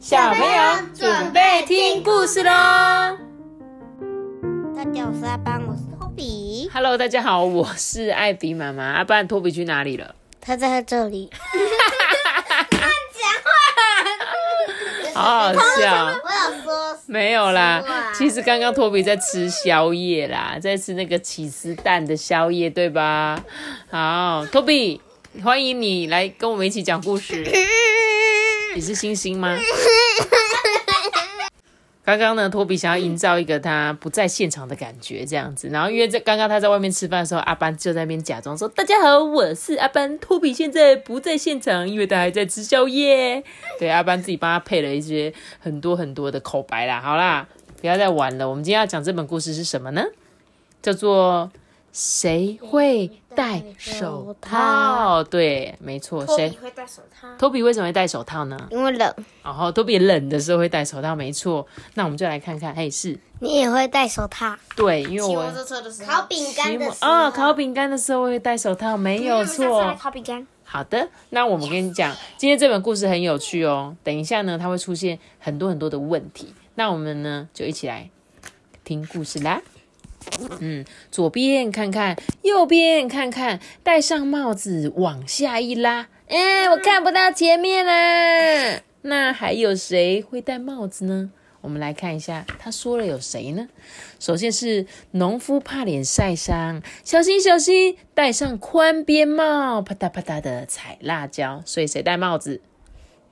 小朋友准备听故事喽大家好，我是阿班，我是托比，！Hello，大家好，我是艾比妈妈。阿班，托比去哪里了？他在这里。好好笑。我有说没有啦其实刚刚托比在吃宵夜啦，在吃那个起司蛋的宵夜，对吧？好，托比，欢迎你来跟我们一起讲故事。你是星星吗？刚刚呢，托比想要营造一个他不在现场的感觉，这样子。然后因为在刚刚他在外面吃饭的时候，阿班就在那边假装说：“大家好，我是阿班。”托比现在不在现场，因为他还在吃宵夜。对，阿班自己帮他配了一些很多很多的口白啦。好啦，不要再玩了。我们今天要讲这本故事是什么呢？叫做谁会戴手套？对，没错，谁？会戴手套，托比为什么会戴手套呢？因为冷。然后托比冷的时候会戴手套，没错。那我们就来看看，嘿，是你也会戴手套？对，因为我车的时候，烤饼干的时候，啊、烤饼干的时候会戴手套，没有错。烤饼干。好的，那我们跟你讲，今天这本故事很有趣哦。等一下呢，它会出现很多很多的问题，那我们呢就一起来听故事啦。嗯，左边看看，右边看看，戴上帽子往下一拉，哎，我看不到前面啦。那还有谁会戴帽子呢？我们来看一下，他说了有谁呢？首先是农夫怕脸晒伤，小心小心，戴上宽边帽，啪嗒啪嗒的踩辣椒。所以谁戴帽子？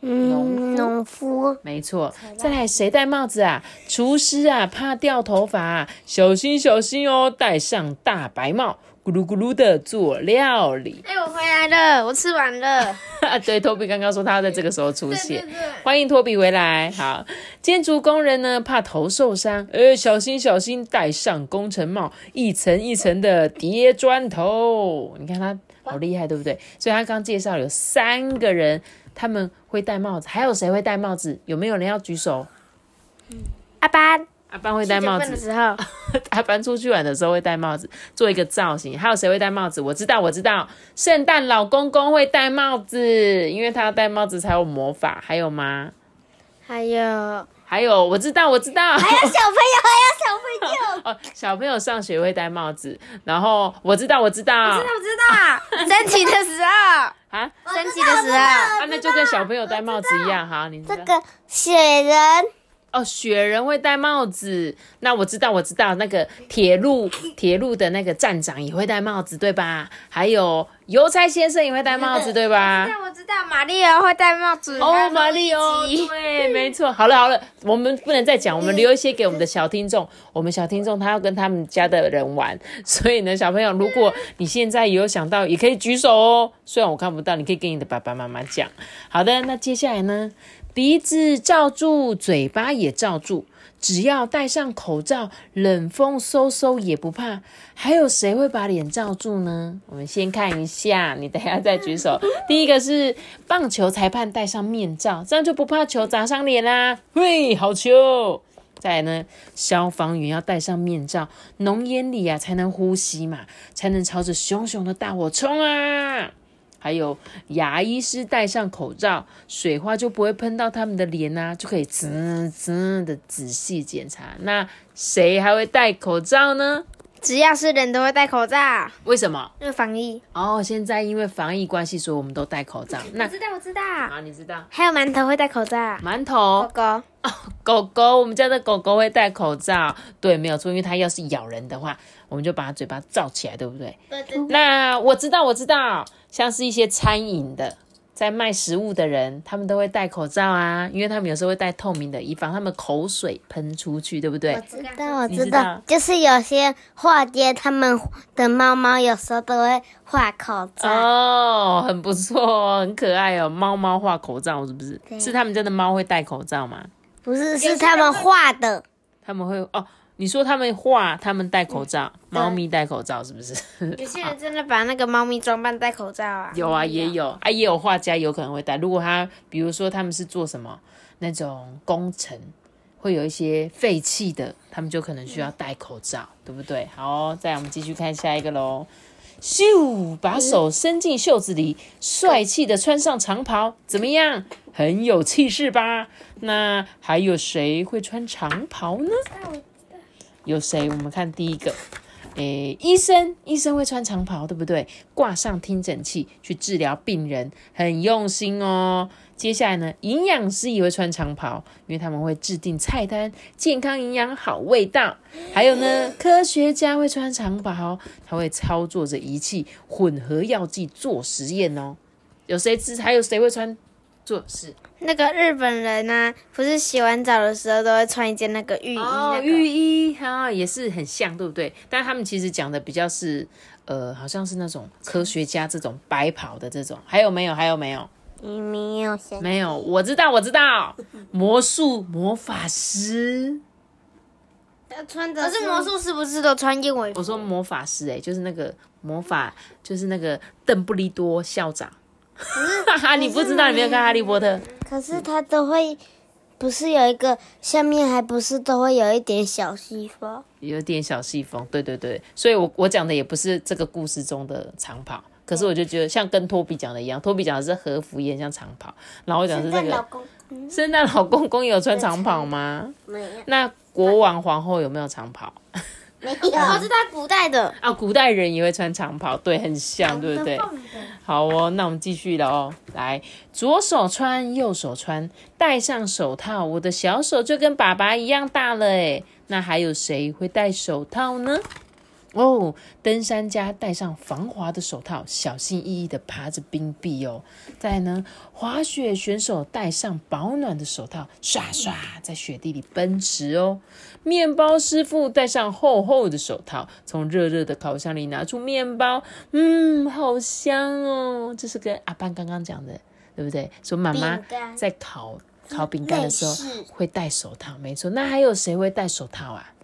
嗯，农夫。没错。再来谁戴帽子啊？厨师啊，怕掉头发、啊，小心小心哦，戴上大白帽，咕噜咕噜的做料理。哎，我回来了，我吃完了。对，托比刚刚说他要在这个时候出现，欢迎托比回来。好，建筑工人呢怕头受伤，呃，小心小心，戴上工程帽，一层一层的叠砖头。你看他好厉害，对不对？所以他刚介绍有三个人，他们会戴帽子，还有谁会戴帽子？有没有人要举手？阿班阿班会戴帽子的子，时候，阿班出去玩的时候会戴帽子，做一个造型。还有谁会戴帽子？我知道，我知道，圣诞老公公会戴帽子，因为他要戴帽子才有魔法。还有吗？还有还有，我知道，我知道，还有小朋友，还有小朋友。哦，小朋友上学会戴帽子。然后我知道，我知道，我知道，升旗的时候，啊升旗的时候，啊，那就跟小朋友戴帽子一样。哈，你知道这个雪人，哦，雪人会戴帽子。那我知道，我知道，那个铁路 铁路的那个站长也会戴帽子，对吧？还有邮差先生也会戴帽子，对吧？那我知道玛丽欧会戴帽子。哦，玛丽欧，对，没错。好了好了，我们不能再讲，我们留一些给我们的小听众。我们小听众他要跟他们家的人玩，所以呢，小朋友，如果你现在有想到，也可以举手哦。虽然我看不到，你可以跟你的爸爸妈妈讲。好的，那接下来呢，鼻子罩住，嘴巴也罩住。只要戴上口罩，冷风嗖嗖也不怕。还有谁会把脸罩住呢？我们先看一下，你等下再举手。第一个是棒球裁判戴上面罩，这样就不怕球砸伤脸啦。喂，好球！再来呢，消防员要戴上面罩，浓烟里啊才能呼吸嘛，才能朝着熊熊的大火冲啊！还有牙医师戴上口罩，水花就不会喷到他们的脸呐、就可以滋滋的仔细检查。那谁还会戴口罩呢？只要是人都会戴口罩，为什么？因为防疫。哦，现在因为防疫关系，所以我们都戴口罩。那我知道，我知道。啊，你知道还有馒头会戴口罩，馒头狗狗。哦 狗狗，我们家的狗狗会戴口罩，对，没有错，因为它要是咬人的话，我们就把它嘴巴罩起来，对不对？对对那我知道，我知道，像是一些餐饮的，在卖食物的人，他们都会戴口罩啊，因为他们有时候会戴透明的，以防他们口水喷出去，对不对？我知道，我知道知道，就是有些画街他们的猫猫有时候都会画口罩。哦，很不错哦，很可爱哦，猫猫画口罩是不是？是他们家的猫会戴口罩吗？不是，是他们画的。他们会哦，你说他们画，他们戴口罩，猫咪戴口罩是不是？有些人真的把那个猫咪装扮戴口罩啊。有啊，也有啊，也有画家有可能会戴。如果他比如说他们是做什么那种工程，会有一些废弃的，他们就可能需要戴口罩，对不对？好哦、再来我们继续看下一个喽。咻，把手伸进袖子里，帅气的穿上长袍，怎么样？很有气势吧？那还有谁会穿长袍呢？有谁？我们看第一个，诶，医生，医生会穿长袍，对不对？挂上听诊器去治疗病人，很用心哦。接下来呢，营养师也会穿长袍，因为他们会制定菜单，健康、营养、好味道。还有呢，科学家会穿长袍，他会操作着仪器，混合药剂做实验哦。有谁知？还有谁会穿做事？那个日本人呢、不是洗完澡的时候都会穿一件那个浴衣，浴衣哈、也是很像，对不对？但他们其实讲的比较是，呃，好像是那种科学家这种白袍的这种，还有没有？还有没有？你没有想没有，我知道，我知道，魔术魔法师。要穿的可是魔术师不是都穿燕尾服？我说魔法师、哎，就是那个魔法，就是那个邓布利多校长。哈哈，你不知道，你没有看《哈利波特》？可是它都会，不是有一个下面还不是都会有一点小细缝？有点小细缝，对对对，所以我我讲的也不是这个故事中的长跑，可是我就觉得像跟托比讲的一样，托比讲的是和服，也很像长跑，然后我讲的是这个圣诞老公公有穿长跑吗？没有那国王皇后有没有长袍？没有，我是在古代的，啊，古代人也会穿长袍，对，很像，对不对？好哦，那我们继续了哦。来，左手穿，右手穿，戴上手套，我的小手就跟爸爸一样大了诶。那还有谁会戴手套呢？哦，登山家戴上防滑的手套，小心翼翼地爬着冰壁哦。再来呢，滑雪选手戴上保暖的手套，刷刷在雪地里奔驰哦。面包师傅戴上厚厚的手套，从热热的烤箱里拿出面包，嗯，好香哦。这是跟阿班刚刚讲的，对不对？说妈妈在烤烤饼干的时候会戴手套，没错。那还有谁会戴手套啊？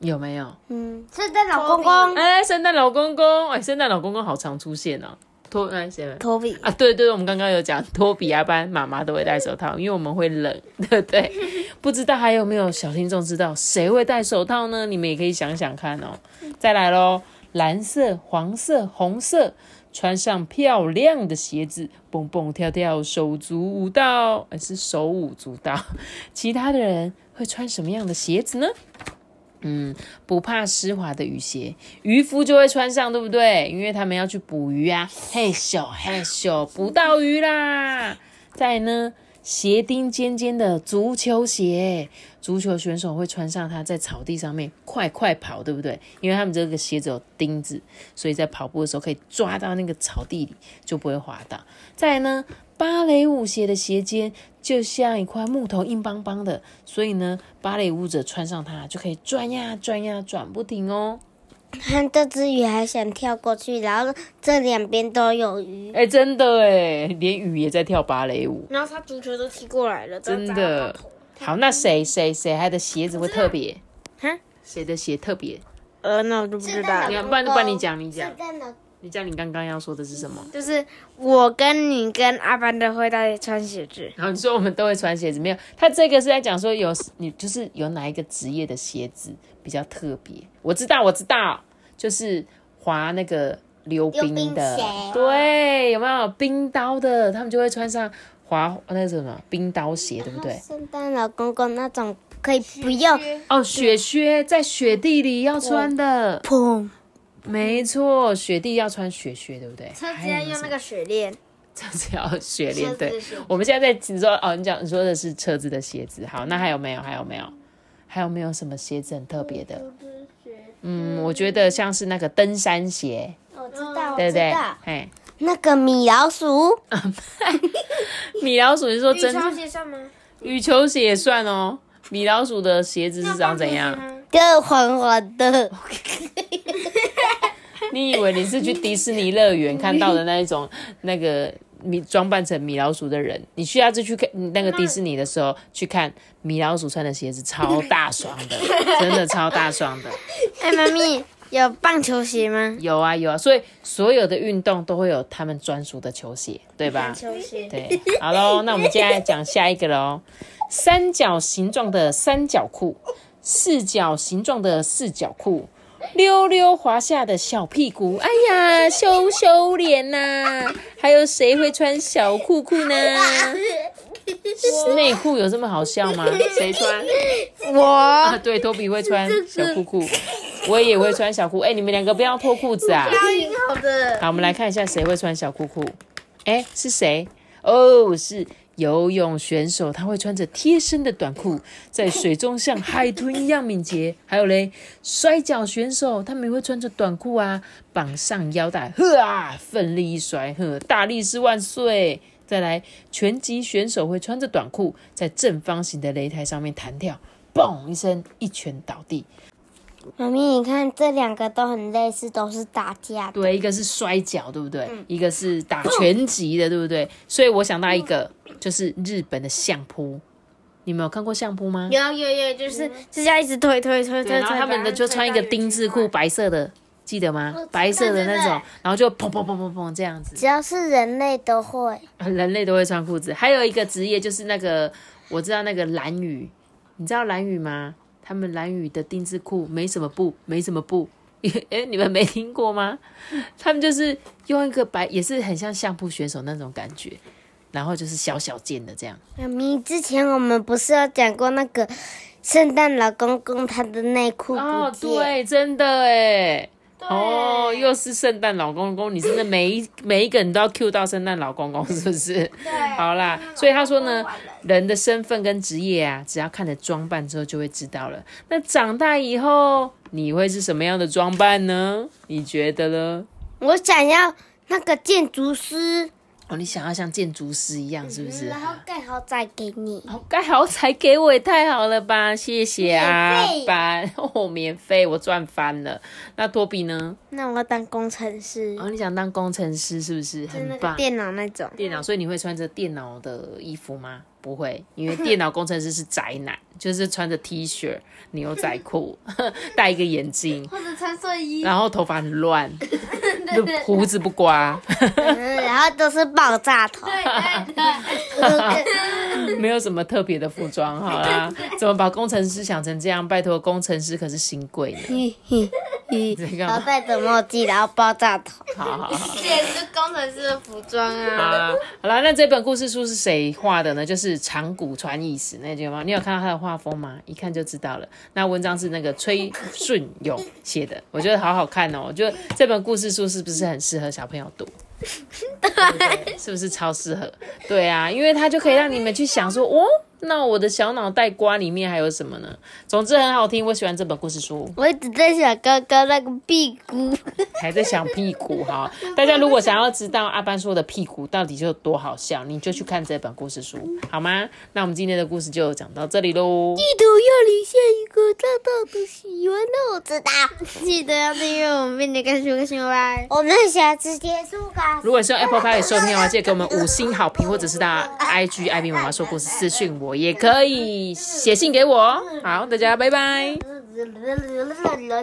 有没有？嗯，圣诞老公公哎，圣诞老公公，哎，圣诞老公公好常出现哦。托那些？托比，啊，对对，我们刚刚有讲托比亚班妈妈都会戴手套，因为我们会冷，对不对？不知道还有没有小听众知道谁会戴手套呢？你们也可以想想看哦。再来喽，蓝色、黄色、红色，穿上漂亮的鞋子，蹦蹦跳跳，手足舞蹈，哎，是手舞足蹈。其他的人会穿什么样的鞋子呢？嗯，不怕湿滑的雨鞋，渔夫就会穿上，对不对？因为他们要去捕鱼啊，嘿咻嘿咻，捕到鱼啦！再呢，鞋钉尖尖的足球鞋，足球选手会穿上它，在草地上面快快跑，对不对？因为他们这个鞋子有钉子，所以在跑步的时候可以抓到那个草地里，就不会滑倒。再来呢，芭蕾舞鞋的鞋尖就像一块木头，硬邦邦的，所以呢，芭蕾舞者穿上它就可以转呀转呀转不停哦。看这只鱼还想跳过去，然后这两边都有鱼。哎，真的哎，连鱼也在跳芭蕾舞，然后他足球都踢过来了，真的。好，那谁谁谁他的鞋子会特别？哼，谁的鞋特别？呃，那我就不知道了。要不然就帮你讲，你讲你讲你刚刚要说的是什么？就是我跟你跟阿班的会在穿鞋子，然后你说我们都会穿鞋子，没有？他这个是在讲说有你就是有哪一个职业的鞋子比较特别？我知道，我知道，就是滑那个溜冰的对，有没有冰刀的？他们就会穿上滑那个什么冰刀鞋，对不对？圣诞老公公那种可以不用哦，雪靴在雪地里要穿的，砰，没错，雪地要穿雪靴，对不对？车子要用那个雪链，车子要雪链，对。我们现在在你说哦，你讲你说的是车子的鞋子，好，那还有没有？还有没有？还有没有什么鞋子很特别的？嗯，我觉得像是那个登山鞋，我知道，我对不对知道？，哎，那个米老鼠，米老鼠你说真羽球鞋算吗？羽球鞋也算哦。米老鼠的鞋子是长怎样？就黄黄的，你以为你是去迪士尼乐园看到的那一种 那个米装扮成米老鼠的人？你需要就去看那个迪士尼的时候去看米老鼠穿的鞋子，超大双的，真的超大双的。哎，妈咪有棒球鞋吗？有啊有啊，所以所有的运动都会有他们专属的球鞋，对吧？球鞋，对，好喽，那我们接下来讲下一个喽。三角形状的三角裤，四角形状的四角裤，溜溜滑下的小屁股，哎呀，羞羞脸呐！还有谁会穿小裤裤呢？内裤有这么好笑吗？谁穿？我啊，对，托比会穿小裤裤，我也会穿小裤。哎、你们两个不要脱裤子啊！好的。好，我们来看一下谁会穿小裤裤。哎，是谁？哦，是游泳选手，他会穿着贴身的短裤，在水中像海豚一样敏捷。还有嘞，摔跤选手，他们也会穿着短裤啊，绑上腰带，呵啊，奋力一甩，呵，大力士万岁！再来，拳击选手会穿着短裤，在正方形的擂台上面弹跳，嘣一声，一拳倒地。妈咪，你看这两个都很类似，都是打架的。对，一个是摔跤，对不对？一个是打拳击的，对不对？所以我想到一个，就是日本的相扑。你们有看过相扑吗？有有有，就是就是要一直推推推对，推，然后他们的就穿一个丁字裤，白色的，记得吗？白色的那种，然后就砰砰砰砰砰这样子。只要是人类都会。人类都会穿裤子。还有一个职业就是那个，我知道那个蓝雨，你知道蓝雨吗？他们蓝雨的丁字裤没什么布，没什么布。哎，你们没听过吗？他们就是用一个白，也是很像相扑选手那种感觉，然后就是小小件的这样。妈咪，之前我们不是有讲过那个圣诞老公公他的内裤哦？对，真的哎。哦，又是圣诞老公公，你真的每一每一个人都要 Q 到圣诞老公公，是不是？对。好啦，所以他说呢，人的身份跟职业啊，只要看着装扮之后就会知道了。那长大以后你会是什么样的装扮呢？你觉得呢？我想要那个建筑师，哦，你想要像建筑师一样，是不是？然后盖豪宅给你。哦，盖豪宅给我也太好了吧！谢谢啊免费，班哦，免费，我赚翻了。那托比呢？那我要当工程师，哦，你想当工程师是不是？很棒。个电脑那种。电脑，所以你会穿着电脑的衣服吗？不会，因为电脑工程师是宅男，就是穿着 T 恤、牛仔裤，戴一个眼镜，或者穿睡衣。然后头发很乱，就胡子不刮，嗯，然后都是爆炸头。没有什么特别的服装，好啦。怎么把工程师想成这样？拜托，工程师可是新贵呢。然后戴着墨镜，然后爆炸头。好好好。这也是工程师的服装好啊。啦，好啦，那这本故事书是谁画的呢？就是长谷川义史那句吗？你有看到他的画风吗？一看就知道了。那文章是那个崔顺勇写的，我觉得好好看哦。我觉得这本故事书是不是很适合小朋友读？对对，是不是超适合？对啊，因为它就可以让你们去想说，哦，那我的小脑袋瓜里面还有什么呢？总之很好听，我喜欢这本故事书。我一直在想刚刚那个屁股。还在想屁股哈。大家如果想要知道阿班说的屁股到底有多好笑，你就去看这本故事书，好吗？那我们今天的故事就讲到这里喽。地图要留下一个大大的喜欢的我知道。记得要订阅我们，并且关注个新闻吧。我们下次结束吧。如果是用 Apple Pay 收听的话，记得给我们五星好评，或者是到 IG 艾比妈妈说故事私讯我，我也可以写信给我。好，大家拜拜。